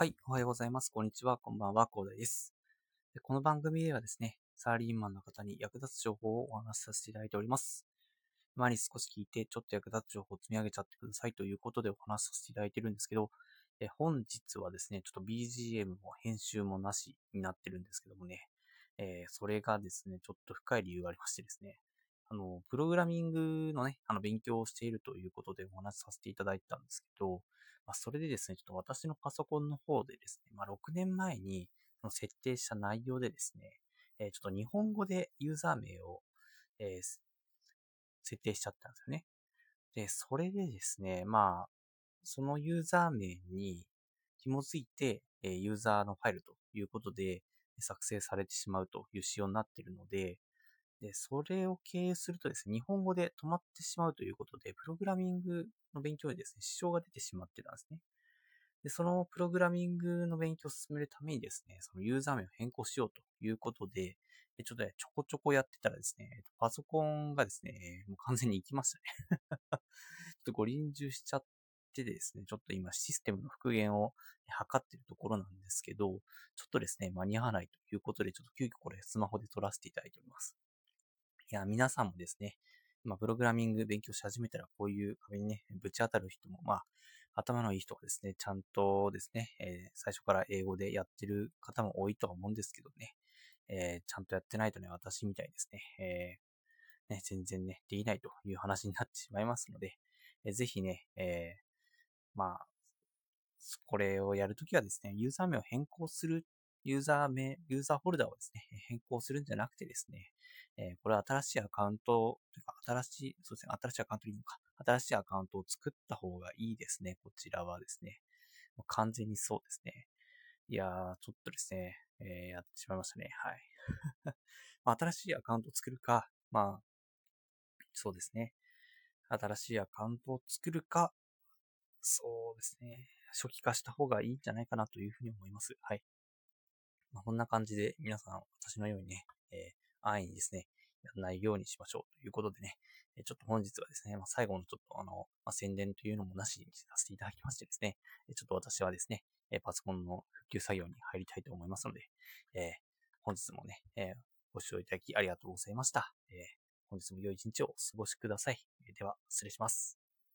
はい、おはようございます。こんにちは。こんばんは。コーダです。この番組ではですね、サラリーマンの方に役立つ情報をお話しさせていただいております。前に少し聞いて、ちょっと役立つ情報を積み上げちゃってくださいということでお話しさせていただいてるんですけど、え本日はですね、ちょっと BGM も編集もなしになってるんですけどもね、えーそれがですね、ちょっと深い理由がありましてですね、あの、プログラミングのね、あの、勉強をしているということでお話しさせていただいたんですけど、まあ、それでですね、ちょっと私のパソコンの方でですね、まあ、6年前に設定した内容でですね、えーちょっと日本語でユーザー名を、えー設定しちゃったんですよね。で、それでですね、まあ、そのユーザー名に紐づいて、えーユーザーのファイルということで作成されてしまうという仕様になっているので、で、それを経由するとですね、日本語で止まってしまうということで、プログラミングの勉強にですね、支障が出てしまってたんですね。で、そのプログラミングの勉強を進めるためにですね、そのユーザー名を変更しようということで、えちょっとね、ちょこちょこやってたらですね、パソコンがですね、もう完全に行きましたね。ちょっとご臨終しちゃってですね、ちょっと今システムの復元を測っているところなんですけど、ちょっとですね、間に合わないということで、ちょっと急遽これスマホで撮らせていただいております。いや、皆さんもですね、まあ、プログラミング勉強し始めたら、こういう壁にね、ぶち当たる人も、まあ、頭のいい人がですね、ちゃんとですね、えー最初から英語でやってる方も多いとは思うんですけどね、えーちゃんとやってないとね、私みたいですね、えーね、全然ね、できないという話になってしまいますので、えーぜひね、えーまあ、これをやるときはですね、ユーザー名を変更する、ユーザー名、ユーザーフォルダをですね、変更するんじゃなくてですね、えこれは新しいアカウント、というか新しい、そうですね、新しいアカウントでいいのか、新しいアカウントを作った方がいいですね、こちらはですね。完全にそうですね。いやー、ちょっとですね、えーやってしまいましたね。はい。ま、新しいアカウントを作るか、まあ、そうですね。新しいアカウントを作るか、そうですね。初期化した方がいいんじゃないかなというふうに思います。はい。まあ、こんな感じで皆さん、私のようにね、えー安易にですね、やらないようにしましょうということでね、えちょっと本日はですね、まあ、最後のちょっとあの、まあ、宣伝というのもなしにさせていただきましてですね、ちょっと私はですね、えパソコンの復旧作業に入りたいと思いますので、えー本日もね、えーご視聴いただきありがとうございました。えー本日も良い一日をお過ごしください。では、失礼します。